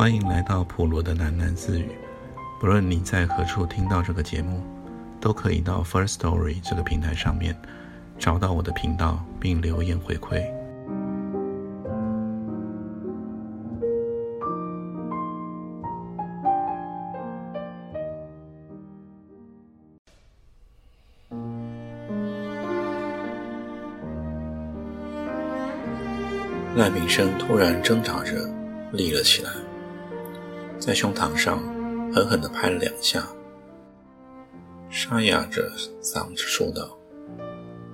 欢迎来到普罗的喃喃自语。不论你在何处听到这个节目，都可以到 First Story 这个平台上面找到我的频道，并留言回馈。赖明生突然挣扎着立了起来，在胸膛上狠狠地拍了两下，沙哑着嗓子说道：“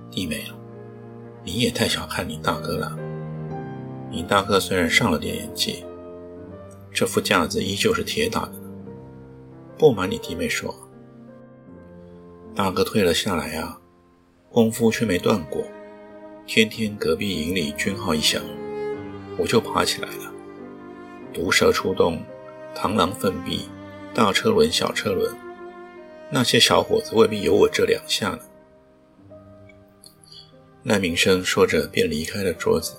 弟妹啊，你也太小看你大哥了。你大哥虽然上了点年纪，这副架子依旧是铁打的。不瞒你弟妹说，大哥退了下来啊，功夫却没断过，天天隔壁营里军号一响。”我就爬起来了。毒蛇出洞，螳螂粪臂，大车轮、小车轮，那些小伙子未必有我这两下呢。赖明生说着，便离开了桌子，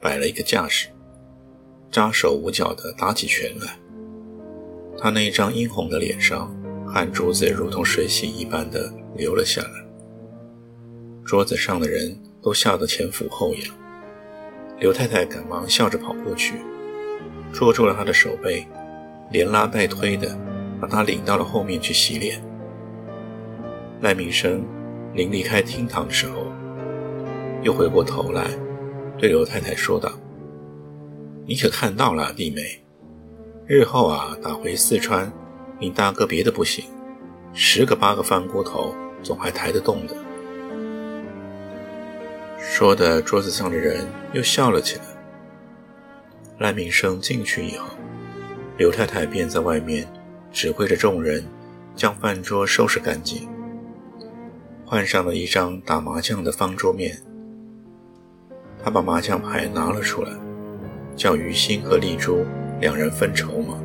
摆了一个架势，扎手捂脚的打起拳来。他那一张殷红的脸上，汗珠子如同水洗一般的流了下来。桌子上的人都吓得前俯后仰。刘太太赶忙笑着跑过去，捉住了他的手背，连拉带推的把他领到了后面去洗脸。赖明生临离开厅堂的时候，又回过头来对刘太太说道：“你可看到了，弟妹，日后啊打回四川，你大哥别的不行，十个八个翻锅头总还抬得动的。”说的，桌子上的人又笑了起来。赖明生进去以后，刘太太便在外面指挥着众人将饭桌收拾干净，换上了一张打麻将的方桌面。他把麻将牌拿了出来，叫于心和丽珠两人分筹码，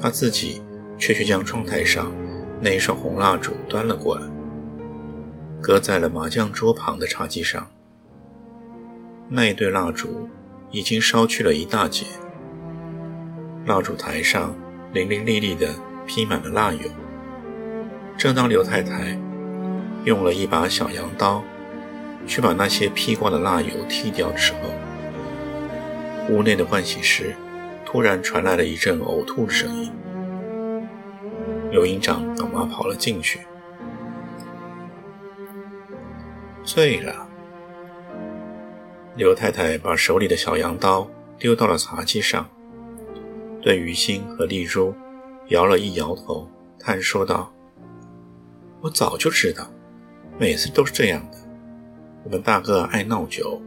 他自己却去将窗台上那一双红蜡烛端了过来。搁在了麻将桌旁的茶几上，那一对蜡烛已经烧去了一大截，蜡烛台上零零粒粒的披满了蜡油。正当刘太太用了一把小羊刀去把那些披挂的蜡油剔掉的时候，屋内的盥洗室突然传来了一阵呕吐的声音。刘营长赶忙跑了进去。醉了。刘太太把手里的小羊刀丢到了茶几上，对于心和丽珠摇了一摇头，叹说道：“我早就知道，每次都是这样的。我们大哥爱闹酒，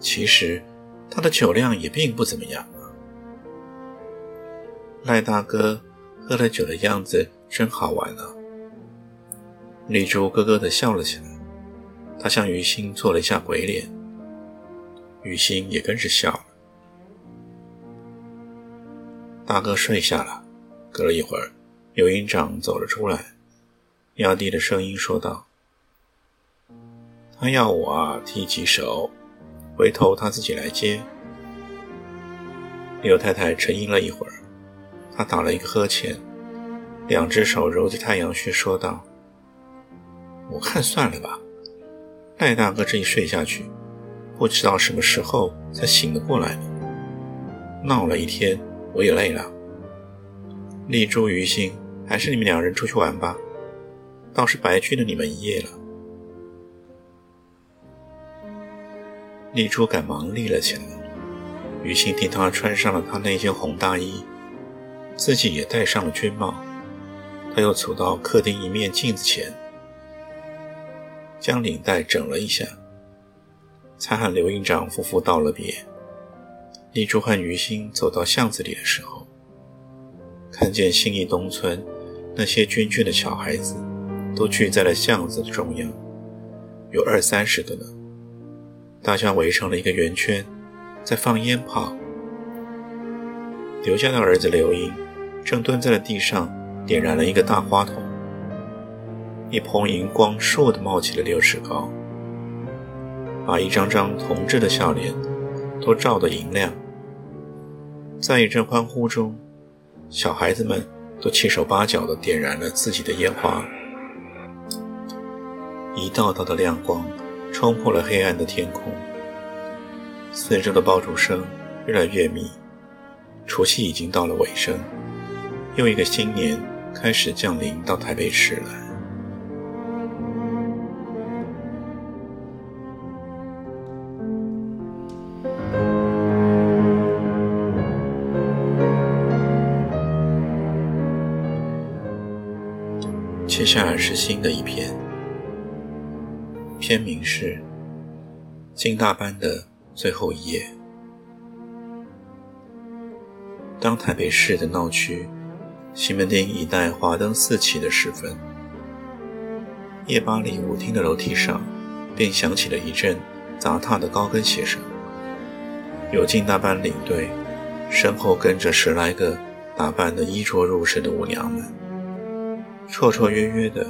其实他的酒量也并不怎么样。”赖大哥喝了酒的样子真好玩啊！丽珠咯咯地笑了起来。他向于心做了一下鬼脸，于心也跟着笑了。大哥睡下了。隔了一会儿，刘营长走了出来，压低了声音说道：“他要我啊踢几手，回头他自己来接。”刘太太沉吟了一会儿，她打了一个呵欠，两只手揉着太阳穴，说道：“我看算了吧。”赖大哥这一睡下去，不知道什么时候才醒得过来呢。闹了一天，我也累了。丽珠、于心，还是你们两人出去玩吧，倒是白去了你们一夜了。丽珠赶忙立了起来，于心替她穿上了她那件红大衣，自己也戴上了军帽。他又走到客厅一面镜子前。将领带整了一下，才和刘营长夫妇道了别。丽珠和于心走到巷子里的时候，看见新义东村那些军眷的小孩子都聚在了巷子的中央，有二三十个呢。大家围成了一个圆圈，在放烟炮。刘家的儿子刘英正蹲在了地上，点燃了一个大花筒。一捧荧光倏地冒起了六尺高，把一张张铜制的笑脸都照得银亮。在一阵欢呼中，小孩子们都七手八脚地点燃了自己的烟花，一道道的亮光冲破了黑暗的天空。四周的爆竹声越来越密，除夕已经到了尾声，又一个新年开始降临到台北市来。接下来是新的一篇，篇名是《金大班的最后一夜》。当台北市的闹区西门町一带华灯四起的时分，夜巴黎舞厅的楼梯上便响起了一阵砸踏的高跟鞋声。有金大班领队，身后跟着十来个打扮的衣着入时的舞娘们。绰绰约约地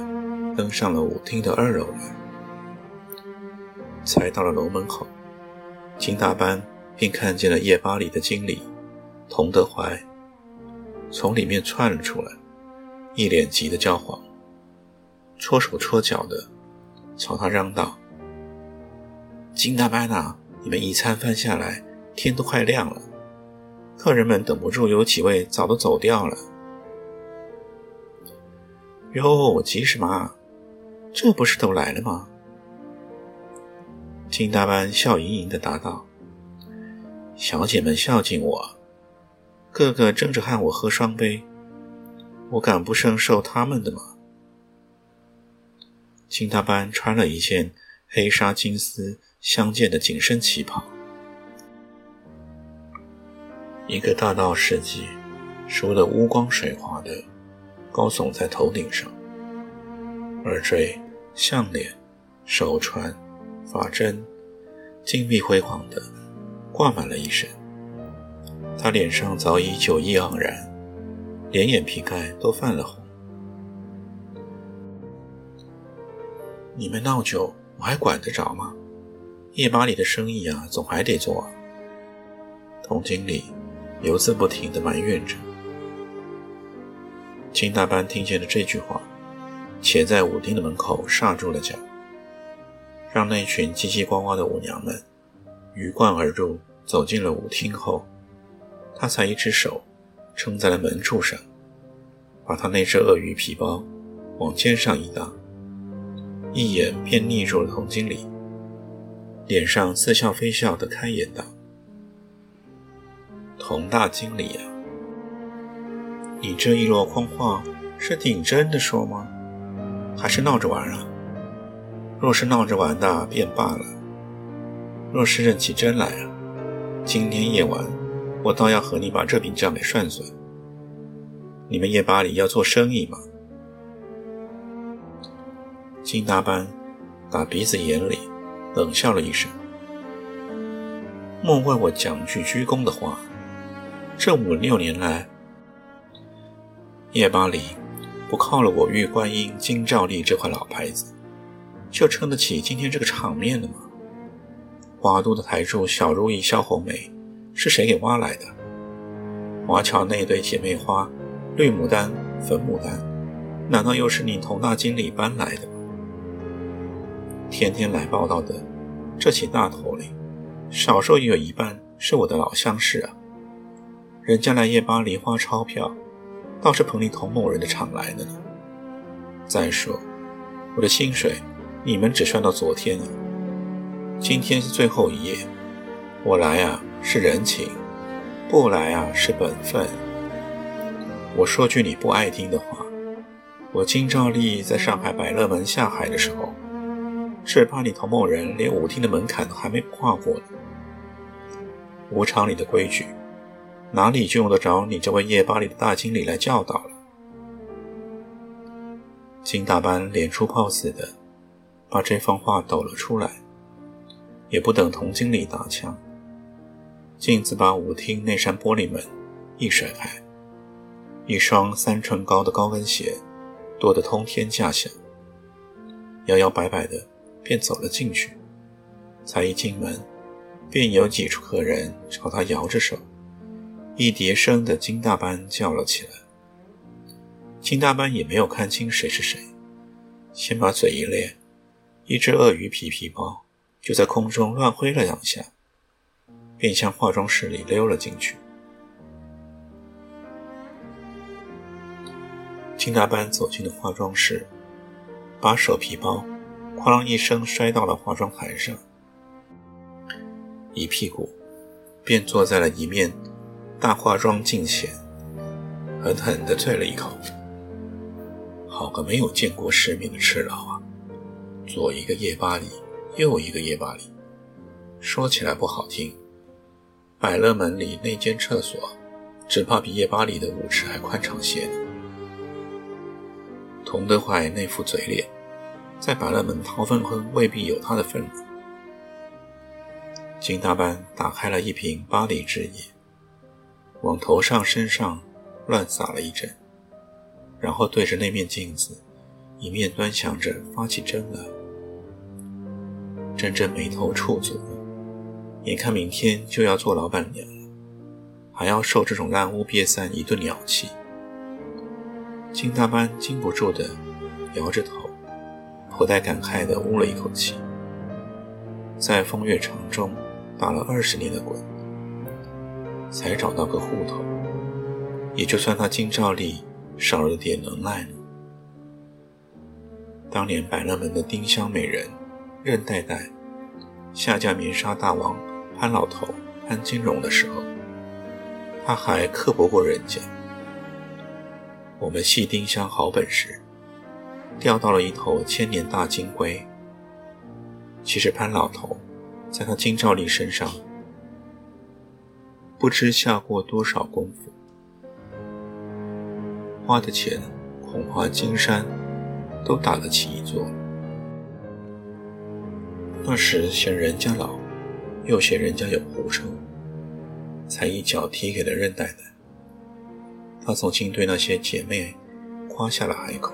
登上了舞厅的二楼来，才到了楼门口，金大班便看见了夜巴里的经理童德怀从里面窜了出来，一脸急得焦黄，搓手搓脚的朝他嚷道：“金大班啊，你们一餐饭下来，天都快亮了，客人们等不住，有几位早都走掉了。”哟，急什么？这不是都来了吗？金大班笑盈盈地答道：“小姐们孝敬我，个个争着和我喝双杯，我敢不胜受他们的吗？”金大班穿了一件黑纱金丝相间的紧身旗袍，一个大道世纪梳得乌光水滑的。高耸在头顶上，耳坠、项链、手串、发针，金碧辉煌的挂满了一身。他脸上早已酒意盎然，连眼皮盖都泛了红。你们闹酒，我还管得着吗？夜吧里的生意啊，总还得做啊。童经理犹自不停地埋怨着。金大班听见了这句话，且在舞厅的门口刹住了脚，让那群叽叽呱呱的舞娘们鱼贯而入，走进了舞厅后，他才一只手撑在了门柱上，把他那只鳄鱼皮包往肩上一搭，一眼便睨住了童经理，脸上似笑非笑的开言道：“童大经理啊。”你这一箩筐话是顶真的说吗？还是闹着玩啊？若是闹着玩的便罢了，若是认起真来啊，今天夜晚我倒要和你把这笔账给算算。你们夜吧里要做生意吗？金大班打鼻子眼里冷笑了一声，莫怪我讲句鞠躬的话，这五六年来。夜巴黎不靠了我玉观音、金兆丽这块老牌子，就撑得起今天这个场面了吗？华都的台柱小如意、萧红梅是谁给挖来的？华侨那对姐妹花绿牡丹、粉牡丹，难道又是你佟大经理搬来的？天天来报道的这起大头里，少说也有一半是我的老相识啊！人家来夜巴黎花钞票。倒是彭丽同某人的厂来的呢。再说，我的薪水，你们只算到昨天啊。今天是最后一夜，我来啊是人情，不来啊是本分。我说句你不爱听的话，我金兆丽在上海百乐门下海的时候，只怕你同某人连舞厅的门槛都还没跨过呢。舞场里的规矩。哪里就用得着你这位夜巴里的大经理来教导了？金大班连出炮似的把这番话抖了出来，也不等童经理打枪，径自把舞厅那扇玻璃门一甩开，一双三寸高的高跟鞋跺得通天价响，摇摇摆摆的便走了进去。才一进门，便有几处客人朝他摇着手。一叠声的金大班叫了起来。金大班也没有看清谁是谁，先把嘴一咧，一只鳄鱼皮皮包就在空中乱挥了两下，便向化妆室里溜了进去。金大班走进了化妆室，把手皮包“哐啷”一声摔到了化妆台上，一屁股便坐在了一面大化妆镜前，狠狠地啐了一口。好个没有见过世面的赤佬啊！左一个夜巴黎，右一个夜巴黎，说起来不好听，百乐门里那间厕所，只怕比夜巴黎的舞池还宽敞些呢。佟德怀那副嘴脸，在百乐门掏粪坑未必有他的份。金大班打开了一瓶巴黎之夜，往头上身上乱撒了一阵，然后对着那面镜子，一面端详着发起针来。真真眉头蹙足，眼看明天就要做老板娘了，还要受这种烂屋瘪三一顿鸟气。金大班禁不住的摇着头，颇带感慨的呜了一口气。在风月场中打了二十年的滚，才找到个户头，也就算他金兆丽少了点能耐了。当年百乐门的丁香美人任代代下嫁棉纱大王潘老头潘金荣的时候，他还刻薄过人家。我们戏丁香好本事，钓到了一头千年大金龟。其实潘老头在他金兆丽身上不知下过多少功夫，花的钱恐怕金山都打得起一座。那时嫌人家老，又嫌人家有狐臭，才一脚踢给了任奶奶。他曾经对那些姐妹夸下了海口：“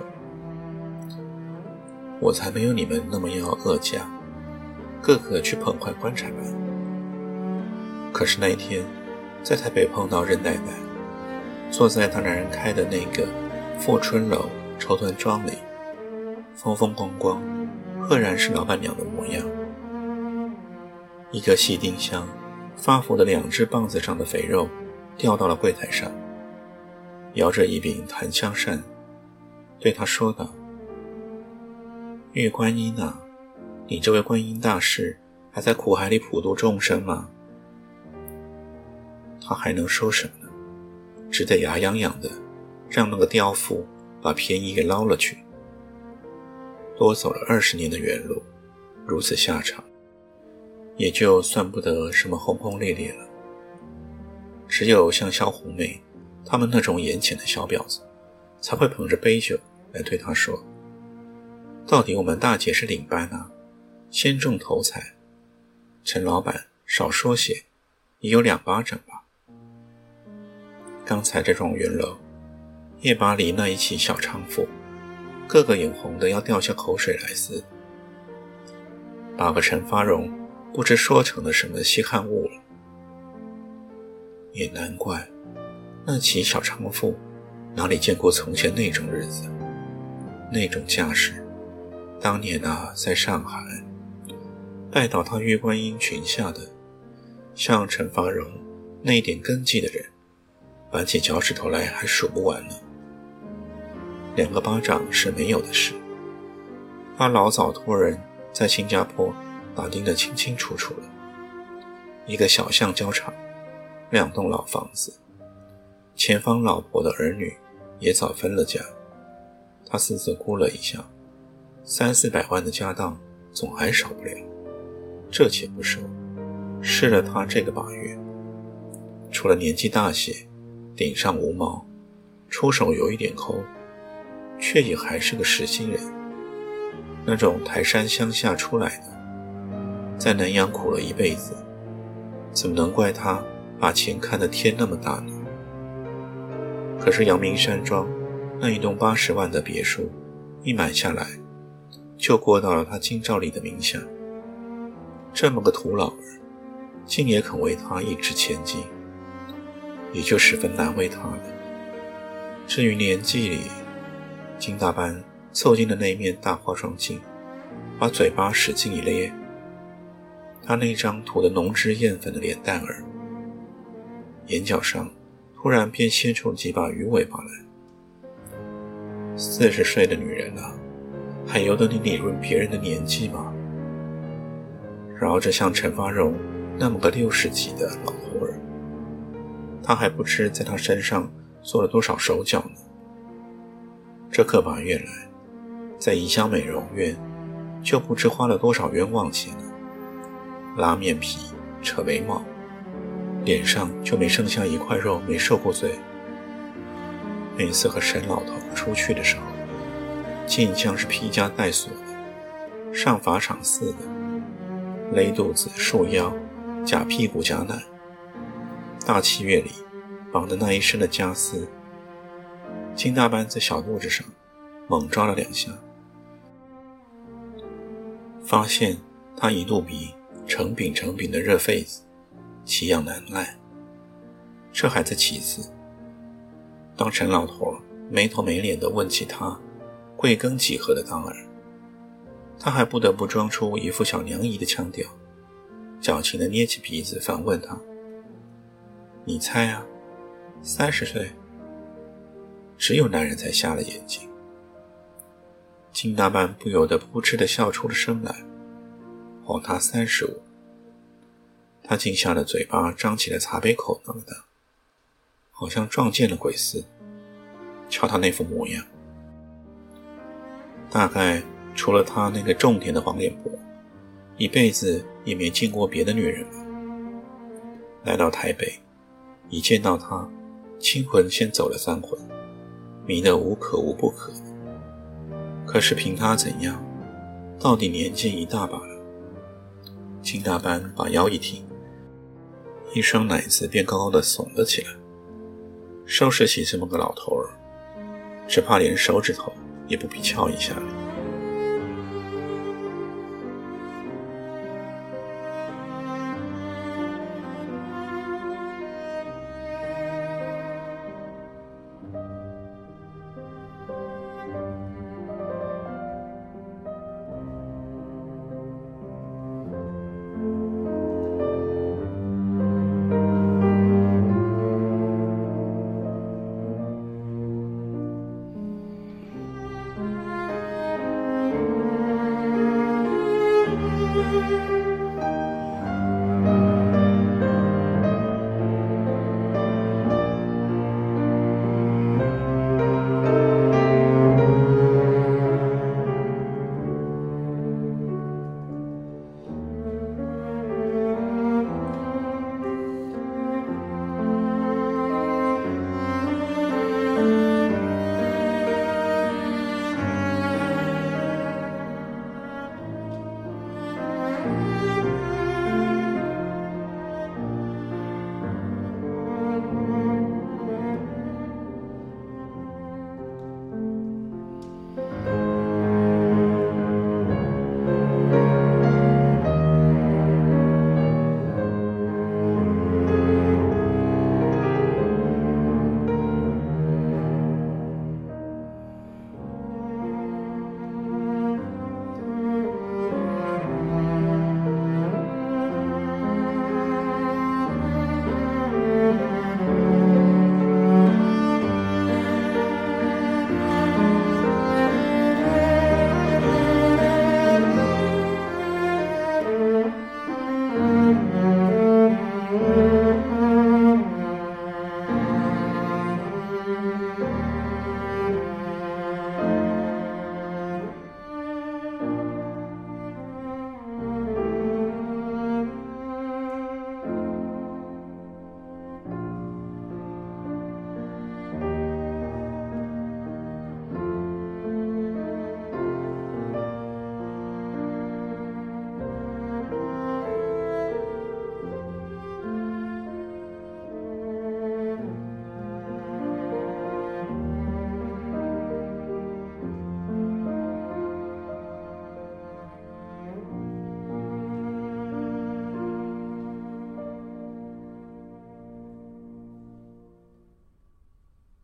我才没有你们那么要恶嫁，个个去捧坏棺材板。”可是那一天，在台北碰到任奶奶，坐在她男人开的那个富春楼绸缎庄里，风风光光，赫然是老板娘的模样。一个细丁香发福的两只棒子上的肥肉掉到了柜台上。摇着一柄檀香扇，对他说道：“玉观音啊，你这位观音大士还在苦海里普度众生吗？”他还能说什么呢？只得牙痒痒的，让那个刁妇把便宜给捞了去。多走了二十年的远路，如此下场，也就算不得什么轰轰烈烈了。只有像萧红梅。他们那种眼浅的小婊子，才会捧着杯酒来对他说：“到底我们大姐是领班啊，先中头彩。陈老板少说些，也有两巴掌。”刚才这种云楼，夜巴黎那一起小娼妇，个个眼红的要掉下口水来似。把个陈发荣不知说成了什么稀罕物了，也难怪。那起小娼妇哪里见过从前那种日子，那种架势？当年啊，在上海拜倒他月观音裙下的，像陈发荣那一点根基的人，扳起脚趾头来还数不完呢。两个巴掌是没有的事，他老早托人在新加坡打听得清清楚楚了。一个小橡胶厂，两栋老房子。前方老婆的儿女也早分了家，他私自估了一下，三四百万的家当总还少不了。这且不说，试了他这个把月，除了年纪大些，顶上无毛，出手有一点抠，却也还是个实心人。那种台山乡下出来的，在南阳苦了一辈子，怎么能怪他把钱看得天那么大呢？可是阳明山庄那一栋八十万的别墅，一买下来，就过到了他金兆里的名下。这么个土老儿，竟也肯为他一掷千金。也就十分难为他了。至于年纪里，金大班凑近了那面大化妆镜，把嘴巴使劲一咧，他那张涂得浓脂艳粉的脸蛋儿，眼角上突然便现出几把鱼尾巴来。四十岁的女人了，还由得你理论别人的年纪吗？饶着像陈发荣那么个六十几的老，他还不知在他身上做了多少手脚呢。这个把月来，在怡香美容院，就不知花了多少冤枉钱了。拉面皮、扯眉毛，脸上就没剩下一块肉没受过罪。每次和沈老头出去的时候，竟像是披枷带锁的，上法场似的，勒肚子、束腰、夹屁股、夹奶。大七月里绑的那一身的枷丝。金大班在小肚子上猛抓了两下，发现他一肚皮成饼成饼的热痱子，奇痒难耐。这还在其次，当陈老头没头没脸地问起他贵庚几何的当儿，他还不得不装出一副小娘姨的腔调，矫情地捏起鼻子反问他：“你猜啊，三十岁？”只有男人才瞎了眼睛。金大班不由得扑哧的笑出了声来，谎他三十五。他竟吓得嘴巴张起了茶杯口那么大，好像撞见了鬼似。瞧他那副模样，大概除了他那个种田的黄脸婆，一辈子也没见过别的女人了。来到台北，一见到他，清魂先走了三魂。迷得无可无不可，可是凭他怎样，到底年纪一大把了。金大班把腰一挺，一双奶子便高高的耸了起来。收拾起这么个老头儿，只怕连手指头也不必敲一下。